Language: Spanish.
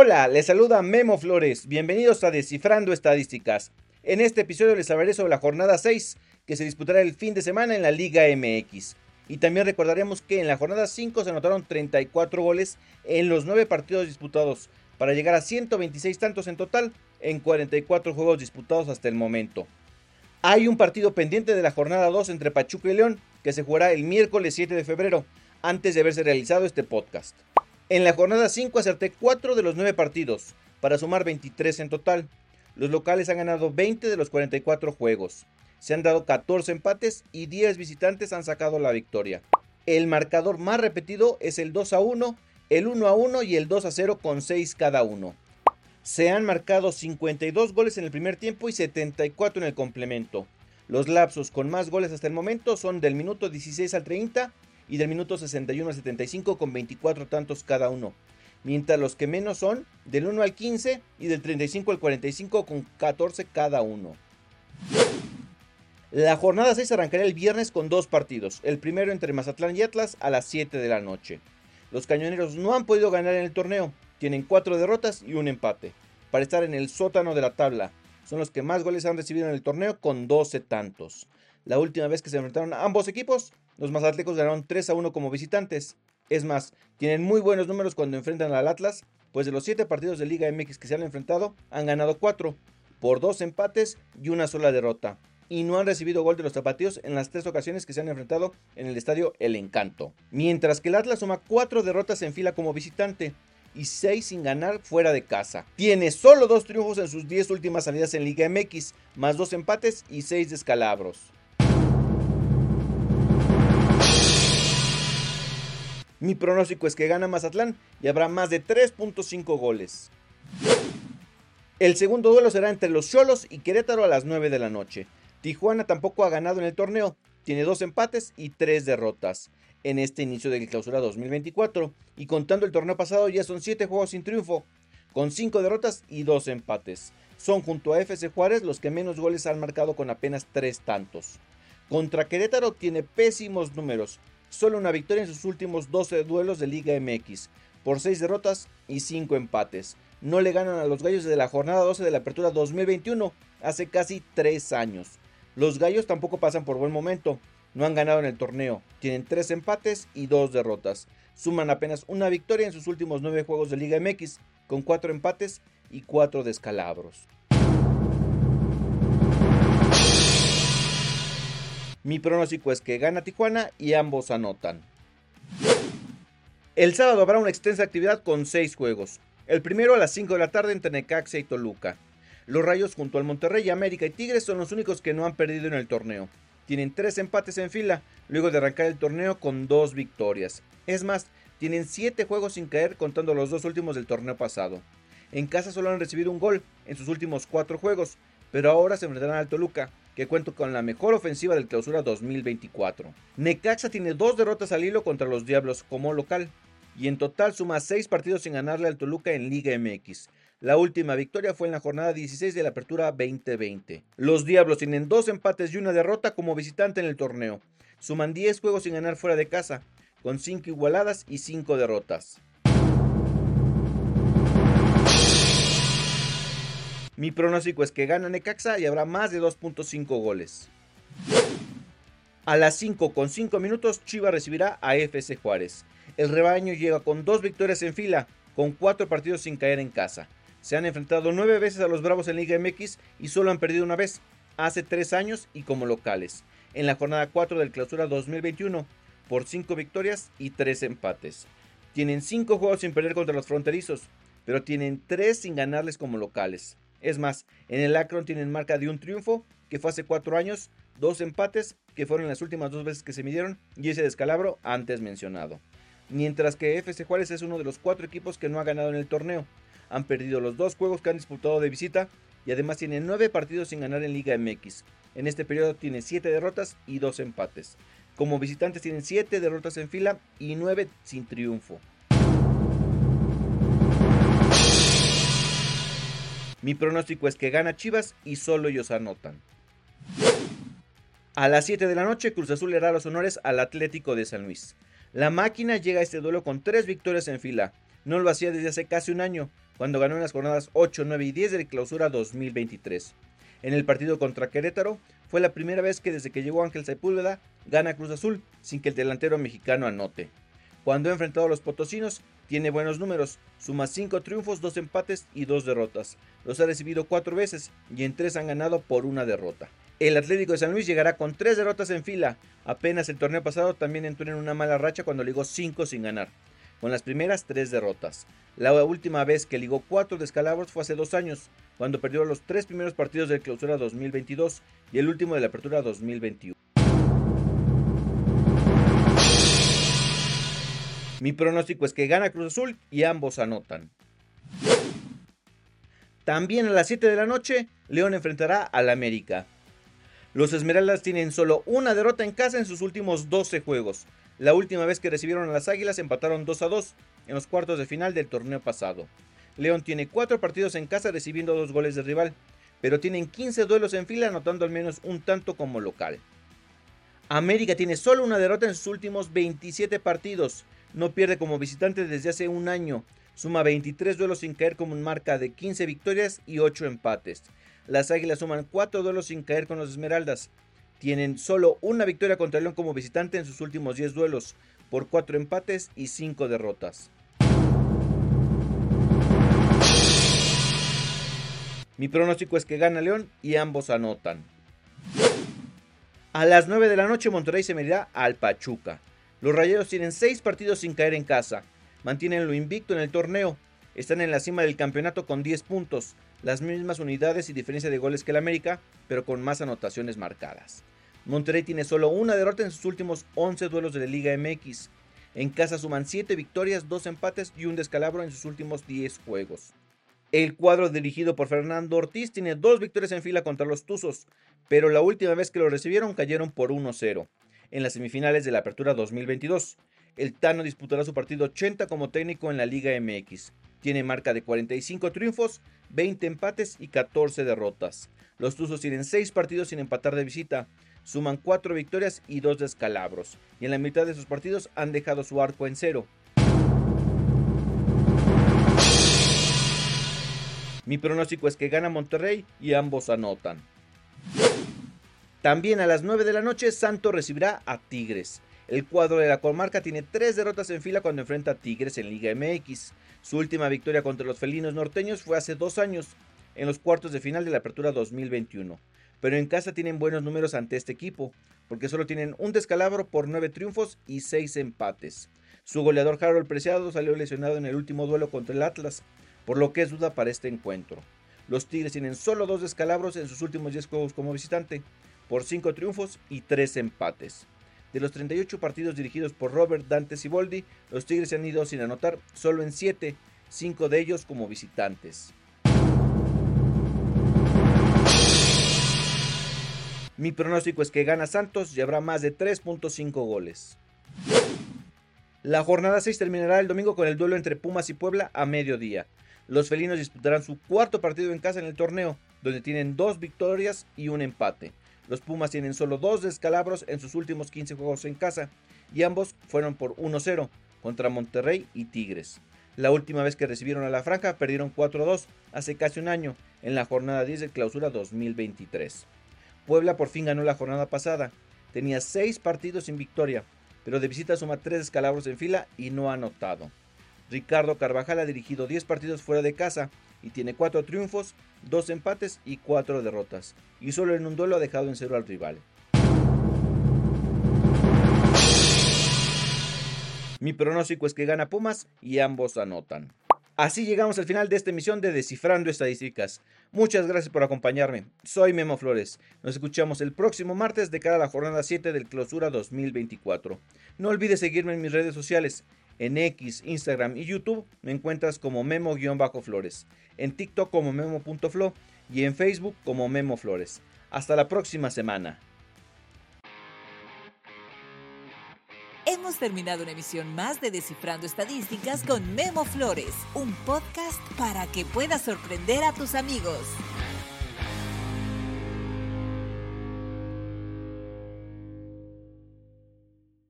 Hola, les saluda Memo Flores. Bienvenidos a Descifrando Estadísticas. En este episodio les hablaré sobre la jornada 6 que se disputará el fin de semana en la Liga MX. Y también recordaremos que en la jornada 5 se anotaron 34 goles en los 9 partidos disputados para llegar a 126 tantos en total en 44 juegos disputados hasta el momento. Hay un partido pendiente de la jornada 2 entre Pachuca y León que se jugará el miércoles 7 de febrero antes de haberse realizado este podcast. En la jornada 5 acerté 4 de los 9 partidos, para sumar 23 en total. Los locales han ganado 20 de los 44 juegos. Se han dado 14 empates y 10 visitantes han sacado la victoria. El marcador más repetido es el 2 a 1, el 1 a 1 y el 2 a 0 con 6 cada uno. Se han marcado 52 goles en el primer tiempo y 74 en el complemento. Los lapsos con más goles hasta el momento son del minuto 16 al 30 y del minuto 61 al 75 con 24 tantos cada uno. Mientras los que menos son del 1 al 15 y del 35 al 45 con 14 cada uno. La jornada 6 arrancará el viernes con dos partidos, el primero entre Mazatlán y Atlas a las 7 de la noche. Los cañoneros no han podido ganar en el torneo, tienen 4 derrotas y un empate, para estar en el sótano de la tabla. Son los que más goles han recibido en el torneo con 12 tantos. La última vez que se enfrentaron ambos equipos los mazatlecos ganaron 3 a 1 como visitantes. Es más, tienen muy buenos números cuando enfrentan al Atlas, pues de los 7 partidos de Liga MX que se han enfrentado, han ganado 4, por 2 empates y una sola derrota. Y no han recibido gol de los zapatillos en las 3 ocasiones que se han enfrentado en el estadio El Encanto. Mientras que el Atlas suma 4 derrotas en fila como visitante y 6 sin ganar fuera de casa. Tiene solo 2 triunfos en sus 10 últimas salidas en Liga MX, más 2 empates y 6 descalabros. Mi pronóstico es que gana Mazatlán y habrá más de 3.5 goles. El segundo duelo será entre los Cholos y Querétaro a las 9 de la noche. Tijuana tampoco ha ganado en el torneo, tiene dos empates y tres derrotas en este inicio de clausura 2024 y contando el torneo pasado ya son 7 juegos sin triunfo, con 5 derrotas y 2 empates. Son junto a FC Juárez los que menos goles han marcado con apenas 3 tantos. Contra Querétaro tiene pésimos números, solo una victoria en sus últimos 12 duelos de Liga MX, por 6 derrotas y 5 empates. No le ganan a los Gallos desde la jornada 12 de la Apertura 2021, hace casi 3 años. Los Gallos tampoco pasan por buen momento, no han ganado en el torneo, tienen 3 empates y 2 derrotas. Suman apenas una victoria en sus últimos 9 juegos de Liga MX, con 4 empates y 4 descalabros. Mi pronóstico es que gana Tijuana y ambos anotan. El sábado habrá una extensa actividad con 6 juegos. El primero a las 5 de la tarde entre Necaxa y Toluca. Los Rayos junto al Monterrey, América y Tigres son los únicos que no han perdido en el torneo. Tienen 3 empates en fila, luego de arrancar el torneo con 2 victorias. Es más, tienen 7 juegos sin caer contando los dos últimos del torneo pasado. En casa solo han recibido un gol en sus últimos 4 juegos, pero ahora se enfrentarán al Toluca, que cuenta con la mejor ofensiva del clausura 2024. Necaxa tiene dos derrotas al hilo contra los Diablos como local, y en total suma seis partidos sin ganarle al Toluca en Liga MX. La última victoria fue en la jornada 16 de la Apertura 2020. Los Diablos tienen dos empates y una derrota como visitante en el torneo. Suman 10 juegos sin ganar fuera de casa, con 5 igualadas y 5 derrotas. Mi pronóstico es que gana Necaxa y habrá más de 2.5 goles. A las 5 con 5 minutos Chivas recibirá a FC Juárez. El rebaño llega con dos victorias en fila, con 4 partidos sin caer en casa. Se han enfrentado 9 veces a los Bravos en Liga MX y solo han perdido una vez, hace 3 años y como locales, en la jornada 4 del clausura 2021, por 5 victorias y 3 empates. Tienen 5 juegos sin perder contra los fronterizos, pero tienen 3 sin ganarles como locales. Es más, en el Akron tienen marca de un triunfo, que fue hace cuatro años, dos empates, que fueron las últimas dos veces que se midieron, y ese descalabro antes mencionado. Mientras que FC Juárez es uno de los cuatro equipos que no ha ganado en el torneo. Han perdido los dos juegos que han disputado de visita y además tiene nueve partidos sin ganar en Liga MX. En este periodo tiene siete derrotas y dos empates. Como visitantes tienen siete derrotas en fila y nueve sin triunfo. Mi pronóstico es que gana Chivas y solo ellos anotan. A las 7 de la noche, Cruz Azul le hará los honores al Atlético de San Luis. La máquina llega a este duelo con tres victorias en fila. No lo hacía desde hace casi un año, cuando ganó en las jornadas 8, 9 y 10 de la clausura 2023. En el partido contra Querétaro fue la primera vez que desde que llegó Ángel Sepúlveda gana Cruz Azul sin que el delantero mexicano anote. Cuando ha enfrentado a los potosinos, tiene buenos números, suma 5 triunfos, 2 empates y 2 derrotas. Los ha recibido 4 veces y en 3 han ganado por una derrota. El Atlético de San Luis llegará con 3 derrotas en fila. Apenas el torneo pasado también entró en una mala racha cuando ligó 5 sin ganar con las primeras tres derrotas. La última vez que ligó cuatro descalabros fue hace dos años, cuando perdió los tres primeros partidos de clausura 2022 y el último de la apertura 2021. Mi pronóstico es que gana Cruz Azul y ambos anotan. También a las 7 de la noche, León enfrentará al América. Los Esmeraldas tienen solo una derrota en casa en sus últimos 12 juegos. La última vez que recibieron a las Águilas empataron 2 a 2 en los cuartos de final del torneo pasado. León tiene 4 partidos en casa recibiendo 2 goles de rival, pero tienen 15 duelos en fila anotando al menos un tanto como local. América tiene solo una derrota en sus últimos 27 partidos, no pierde como visitante desde hace un año, suma 23 duelos sin caer con marca de 15 victorias y 8 empates. Las Águilas suman 4 duelos sin caer con los Esmeraldas, tienen solo una victoria contra León como visitante en sus últimos 10 duelos, por 4 empates y 5 derrotas. Mi pronóstico es que gana León y ambos anotan. A las 9 de la noche Monterrey se medirá al Pachuca. Los Rayeros tienen 6 partidos sin caer en casa. Mantienen lo invicto en el torneo. Están en la cima del campeonato con 10 puntos las mismas unidades y diferencia de goles que el América, pero con más anotaciones marcadas. Monterrey tiene solo una derrota en sus últimos 11 duelos de la Liga MX. En casa suman 7 victorias, 2 empates y un descalabro en sus últimos 10 juegos. El cuadro dirigido por Fernando Ortiz tiene dos victorias en fila contra los Tuzos, pero la última vez que lo recibieron cayeron por 1-0 en las semifinales de la Apertura 2022. El Tano disputará su partido 80 como técnico en la Liga MX. Tiene marca de 45 triunfos, 20 empates y 14 derrotas. Los Tuzos tienen 6 partidos sin empatar de visita, suman 4 victorias y 2 descalabros, y en la mitad de sus partidos han dejado su arco en cero. Mi pronóstico es que gana Monterrey y ambos anotan. También a las 9 de la noche Santo recibirá a Tigres. El cuadro de la comarca tiene tres derrotas en fila cuando enfrenta a Tigres en Liga MX. Su última victoria contra los felinos norteños fue hace dos años, en los cuartos de final de la Apertura 2021. Pero en casa tienen buenos números ante este equipo, porque solo tienen un descalabro por nueve triunfos y seis empates. Su goleador Harold Preciado salió lesionado en el último duelo contra el Atlas, por lo que es duda para este encuentro. Los Tigres tienen solo dos descalabros en sus últimos 10 juegos como visitante, por cinco triunfos y tres empates. De los 38 partidos dirigidos por Robert Dante Siboldi, los Tigres se han ido sin anotar solo en 7, 5 de ellos como visitantes. Mi pronóstico es que gana Santos y habrá más de 3.5 goles. La jornada 6 terminará el domingo con el duelo entre Pumas y Puebla a mediodía. Los felinos disputarán su cuarto partido en casa en el torneo, donde tienen dos victorias y un empate. Los Pumas tienen solo dos descalabros en sus últimos 15 juegos en casa y ambos fueron por 1-0 contra Monterrey y Tigres. La última vez que recibieron a la franja perdieron 4-2 hace casi un año en la jornada 10 de clausura 2023. Puebla por fin ganó la jornada pasada. Tenía 6 partidos sin victoria, pero de visita suma 3 descalabros en fila y no ha anotado. Ricardo Carvajal ha dirigido 10 partidos fuera de casa y tiene 4 triunfos, 2 empates y 4 derrotas, y solo en un duelo ha dejado en cero al rival. Mi pronóstico es que gana Pumas y ambos anotan. Así llegamos al final de esta emisión de Descifrando Estadísticas. Muchas gracias por acompañarme. Soy Memo Flores. Nos escuchamos el próximo martes de cara a la jornada 7 del Clausura 2024. No olvides seguirme en mis redes sociales. En X, Instagram y YouTube me encuentras como Memo-Flores. En TikTok como Memo.flo y en Facebook como Memo Flores. Hasta la próxima semana. Hemos terminado una emisión más de Descifrando Estadísticas con Memo Flores, un podcast para que puedas sorprender a tus amigos.